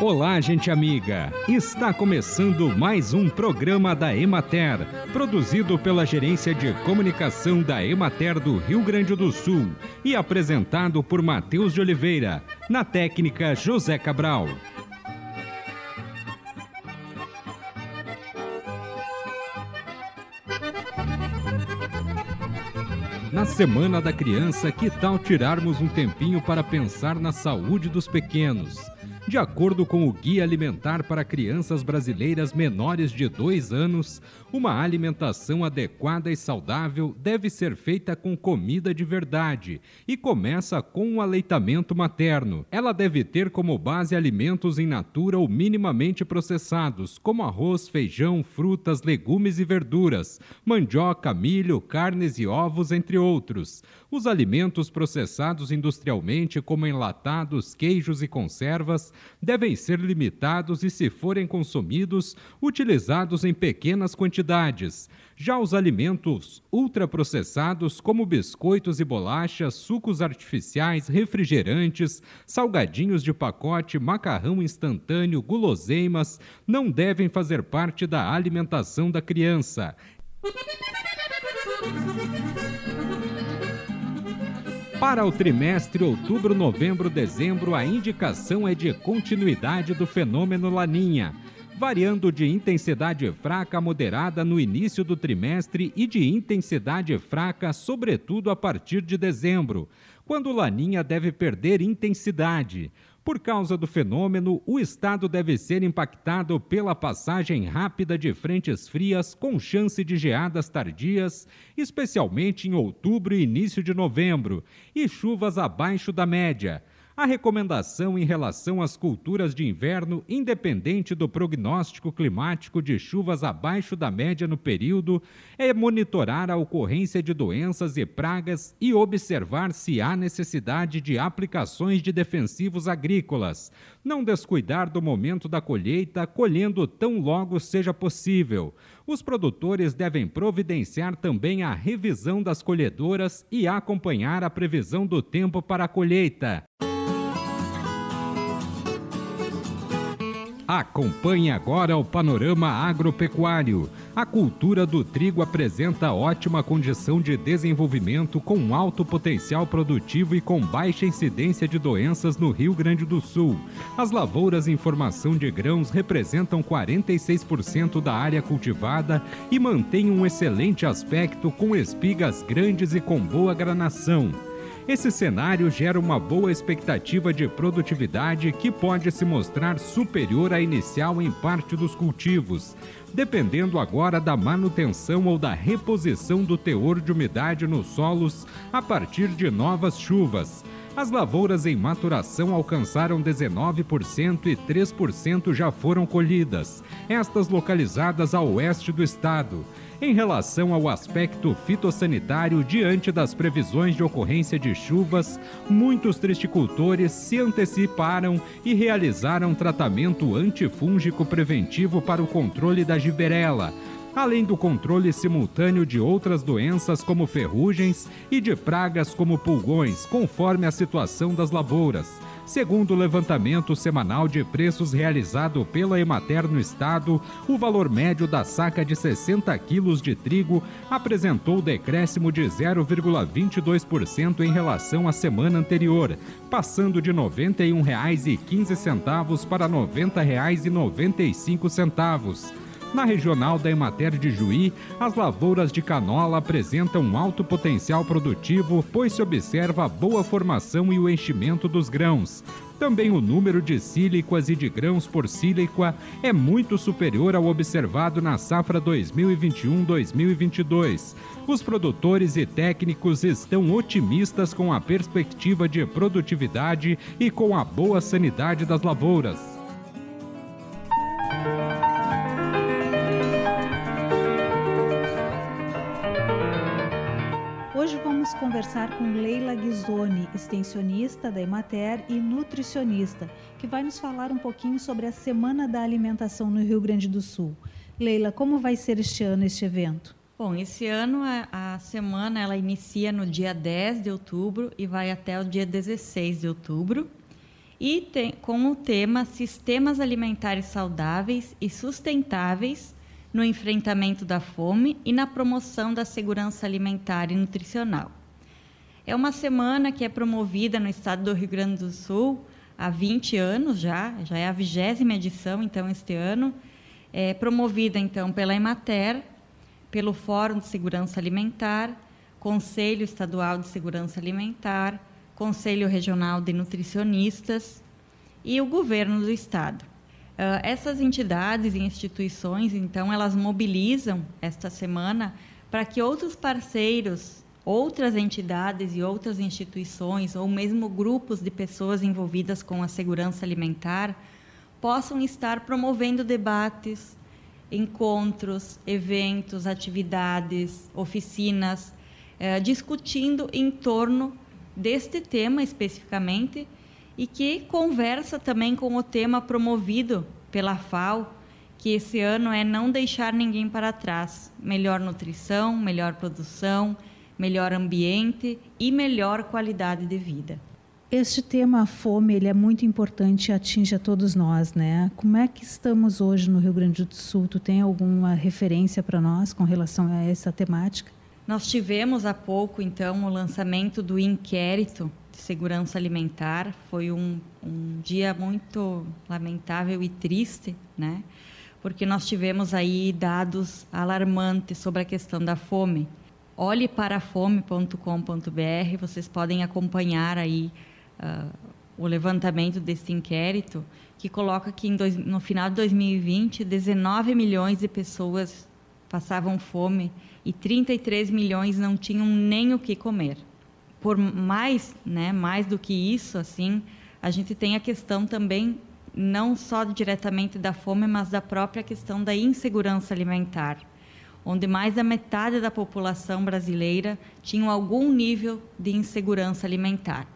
Olá, gente amiga! Está começando mais um programa da Emater, produzido pela Gerência de Comunicação da Emater do Rio Grande do Sul e apresentado por Matheus de Oliveira, na técnica José Cabral. Na Semana da Criança, que tal tirarmos um tempinho para pensar na saúde dos pequenos? De acordo com o Guia Alimentar para Crianças Brasileiras Menores de 2 anos, uma alimentação adequada e saudável deve ser feita com comida de verdade e começa com o aleitamento materno. Ela deve ter como base alimentos em natura ou minimamente processados, como arroz, feijão, frutas, legumes e verduras, mandioca, milho, carnes e ovos, entre outros. Os alimentos processados industrialmente, como enlatados, queijos e conservas, devem ser limitados e, se forem consumidos, utilizados em pequenas quantidades. Já os alimentos ultraprocessados, como biscoitos e bolachas, sucos artificiais, refrigerantes, salgadinhos de pacote, macarrão instantâneo, guloseimas, não devem fazer parte da alimentação da criança. Para o trimestre outubro, novembro, dezembro, a indicação é de continuidade do fenômeno Laninha, variando de intensidade fraca a moderada no início do trimestre e de intensidade fraca, sobretudo a partir de dezembro, quando Laninha deve perder intensidade. Por causa do fenômeno, o estado deve ser impactado pela passagem rápida de frentes frias com chance de geadas tardias, especialmente em outubro e início de novembro, e chuvas abaixo da média. A recomendação em relação às culturas de inverno, independente do prognóstico climático de chuvas abaixo da média no período, é monitorar a ocorrência de doenças e pragas e observar se há necessidade de aplicações de defensivos agrícolas. Não descuidar do momento da colheita, colhendo tão logo seja possível. Os produtores devem providenciar também a revisão das colhedoras e acompanhar a previsão do tempo para a colheita. Acompanhe agora o panorama agropecuário. A cultura do trigo apresenta ótima condição de desenvolvimento com alto potencial produtivo e com baixa incidência de doenças no Rio Grande do Sul. As lavouras em formação de grãos representam 46% da área cultivada e mantêm um excelente aspecto com espigas grandes e com boa granação. Esse cenário gera uma boa expectativa de produtividade que pode se mostrar superior à inicial em parte dos cultivos, dependendo agora da manutenção ou da reposição do teor de umidade nos solos a partir de novas chuvas. As lavouras em maturação alcançaram 19% e 3% já foram colhidas, estas localizadas a oeste do estado em relação ao aspecto fitossanitário diante das previsões de ocorrência de chuvas, muitos tristicultores se anteciparam e realizaram tratamento antifúngico preventivo para o controle da giberela, além do controle simultâneo de outras doenças como ferrugens e de pragas como pulgões, conforme a situação das lavouras. Segundo o levantamento semanal de preços realizado pela Emater no estado, o valor médio da saca de 60 quilos de trigo apresentou decréscimo de 0,22% em relação à semana anterior, passando de R$ 91,15 para R$ 90,95. Na regional da Emater de Juí, as lavouras de canola apresentam alto potencial produtivo, pois se observa a boa formação e o enchimento dos grãos. Também o número de sílicas e de grãos por sílica é muito superior ao observado na safra 2021-2022. Os produtores e técnicos estão otimistas com a perspectiva de produtividade e com a boa sanidade das lavouras. Vamos conversar com Leila Ghisoni, extensionista da Emater e nutricionista, que vai nos falar um pouquinho sobre a Semana da Alimentação no Rio Grande do Sul. Leila, como vai ser este ano este evento? Bom, esse ano a, a, semana ela inicia no dia 10 de outubro e vai até o dia 16 de outubro. e tem, com o tema Sistemas Alimentares Saudáveis e Sustentáveis no enfrentamento da fome e na promoção da segurança alimentar e nutricional. É uma semana que é promovida no estado do Rio Grande do Sul há 20 anos já, já é a vigésima edição, então, este ano, é promovida, então, pela Emater, pelo Fórum de Segurança Alimentar, Conselho Estadual de Segurança Alimentar, Conselho Regional de Nutricionistas e o Governo do Estado. Uh, essas entidades e instituições, então, elas mobilizam esta semana para que outros parceiros, outras entidades e outras instituições, ou mesmo grupos de pessoas envolvidas com a segurança alimentar, possam estar promovendo debates, encontros, eventos, atividades, oficinas, eh, discutindo em torno deste tema especificamente e que conversa também com o tema promovido pela FAO, que esse ano é não deixar ninguém para trás. Melhor nutrição, melhor produção, melhor ambiente e melhor qualidade de vida. Este tema, a fome, ele é muito importante e atinge a todos nós, né? Como é que estamos hoje no Rio Grande do Sul? Tu tem alguma referência para nós com relação a essa temática? Nós tivemos há pouco, então, o lançamento do inquérito de segurança alimentar. Foi um, um dia muito lamentável e triste, né? Porque nós tivemos aí dados alarmantes sobre a questão da fome. Olhe para fome.com.br, vocês podem acompanhar aí uh, o levantamento desse inquérito, que coloca que dois, no final de 2020, 19 milhões de pessoas passavam fome e 33 milhões não tinham nem o que comer. Por mais, né, mais do que isso, assim, a gente tem a questão também não só diretamente da fome, mas da própria questão da insegurança alimentar, onde mais da metade da população brasileira tinha algum nível de insegurança alimentar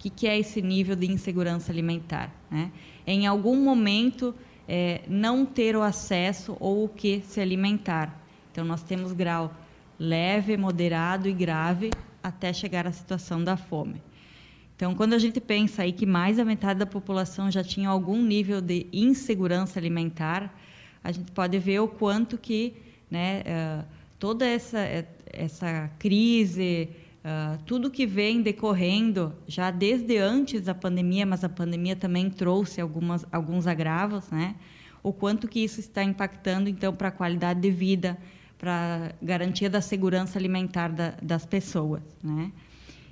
que, que é esse nível de insegurança alimentar? Né? Em algum momento, é, não ter o acesso ou o que se alimentar. Então, nós temos grau leve, moderado e grave até chegar à situação da fome. Então, quando a gente pensa aí que mais da metade da população já tinha algum nível de insegurança alimentar, a gente pode ver o quanto que né, uh, toda essa, essa crise, Uh, tudo que vem decorrendo já desde antes da pandemia, mas a pandemia também trouxe algumas, alguns agravos, né? O quanto que isso está impactando então para a qualidade de vida, para garantia da segurança alimentar da, das pessoas, né?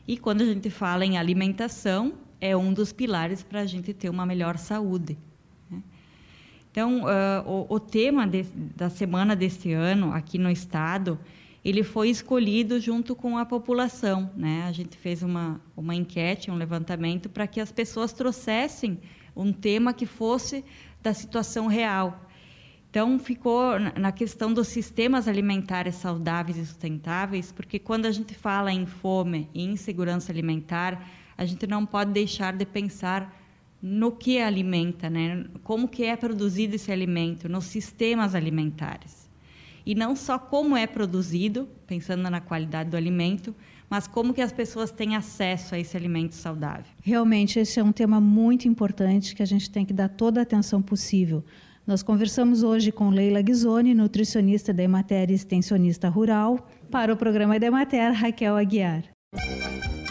E quando a gente fala em alimentação, é um dos pilares para a gente ter uma melhor saúde. Né? Então, uh, o, o, tema de, da semana deste ano aqui no estado ele foi escolhido junto com a população. Né? A gente fez uma, uma enquete, um levantamento, para que as pessoas trouxessem um tema que fosse da situação real. Então, ficou na questão dos sistemas alimentares saudáveis e sustentáveis, porque quando a gente fala em fome e insegurança alimentar, a gente não pode deixar de pensar no que alimenta, né? como que é produzido esse alimento, nos sistemas alimentares e não só como é produzido, pensando na qualidade do alimento, mas como que as pessoas têm acesso a esse alimento saudável. Realmente esse é um tema muito importante que a gente tem que dar toda a atenção possível. Nós conversamos hoje com Leila Ghisoni, nutricionista da Emater e extensionista rural, para o programa da Emater, Raquel Aguiar.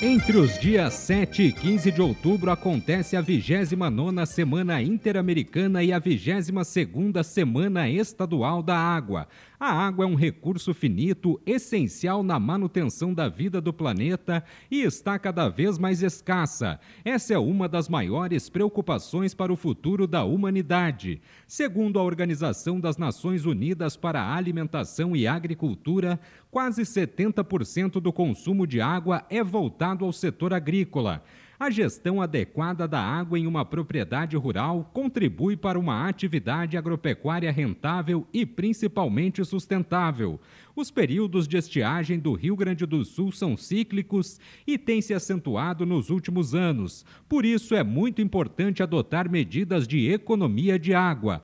Entre os dias 7 e 15 de outubro acontece a 29ª Semana Interamericana e a 22ª Semana Estadual da Água. A água é um recurso finito, essencial na manutenção da vida do planeta e está cada vez mais escassa. Essa é uma das maiores preocupações para o futuro da humanidade. Segundo a Organização das Nações Unidas para a Alimentação e Agricultura, quase 70% do consumo de água é voltado ao setor agrícola. A gestão adequada da água em uma propriedade rural contribui para uma atividade agropecuária rentável e principalmente sustentável. Os períodos de estiagem do Rio Grande do Sul são cíclicos e têm se acentuado nos últimos anos. Por isso é muito importante adotar medidas de economia de água.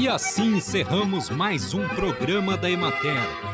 E assim encerramos mais um programa da Emater.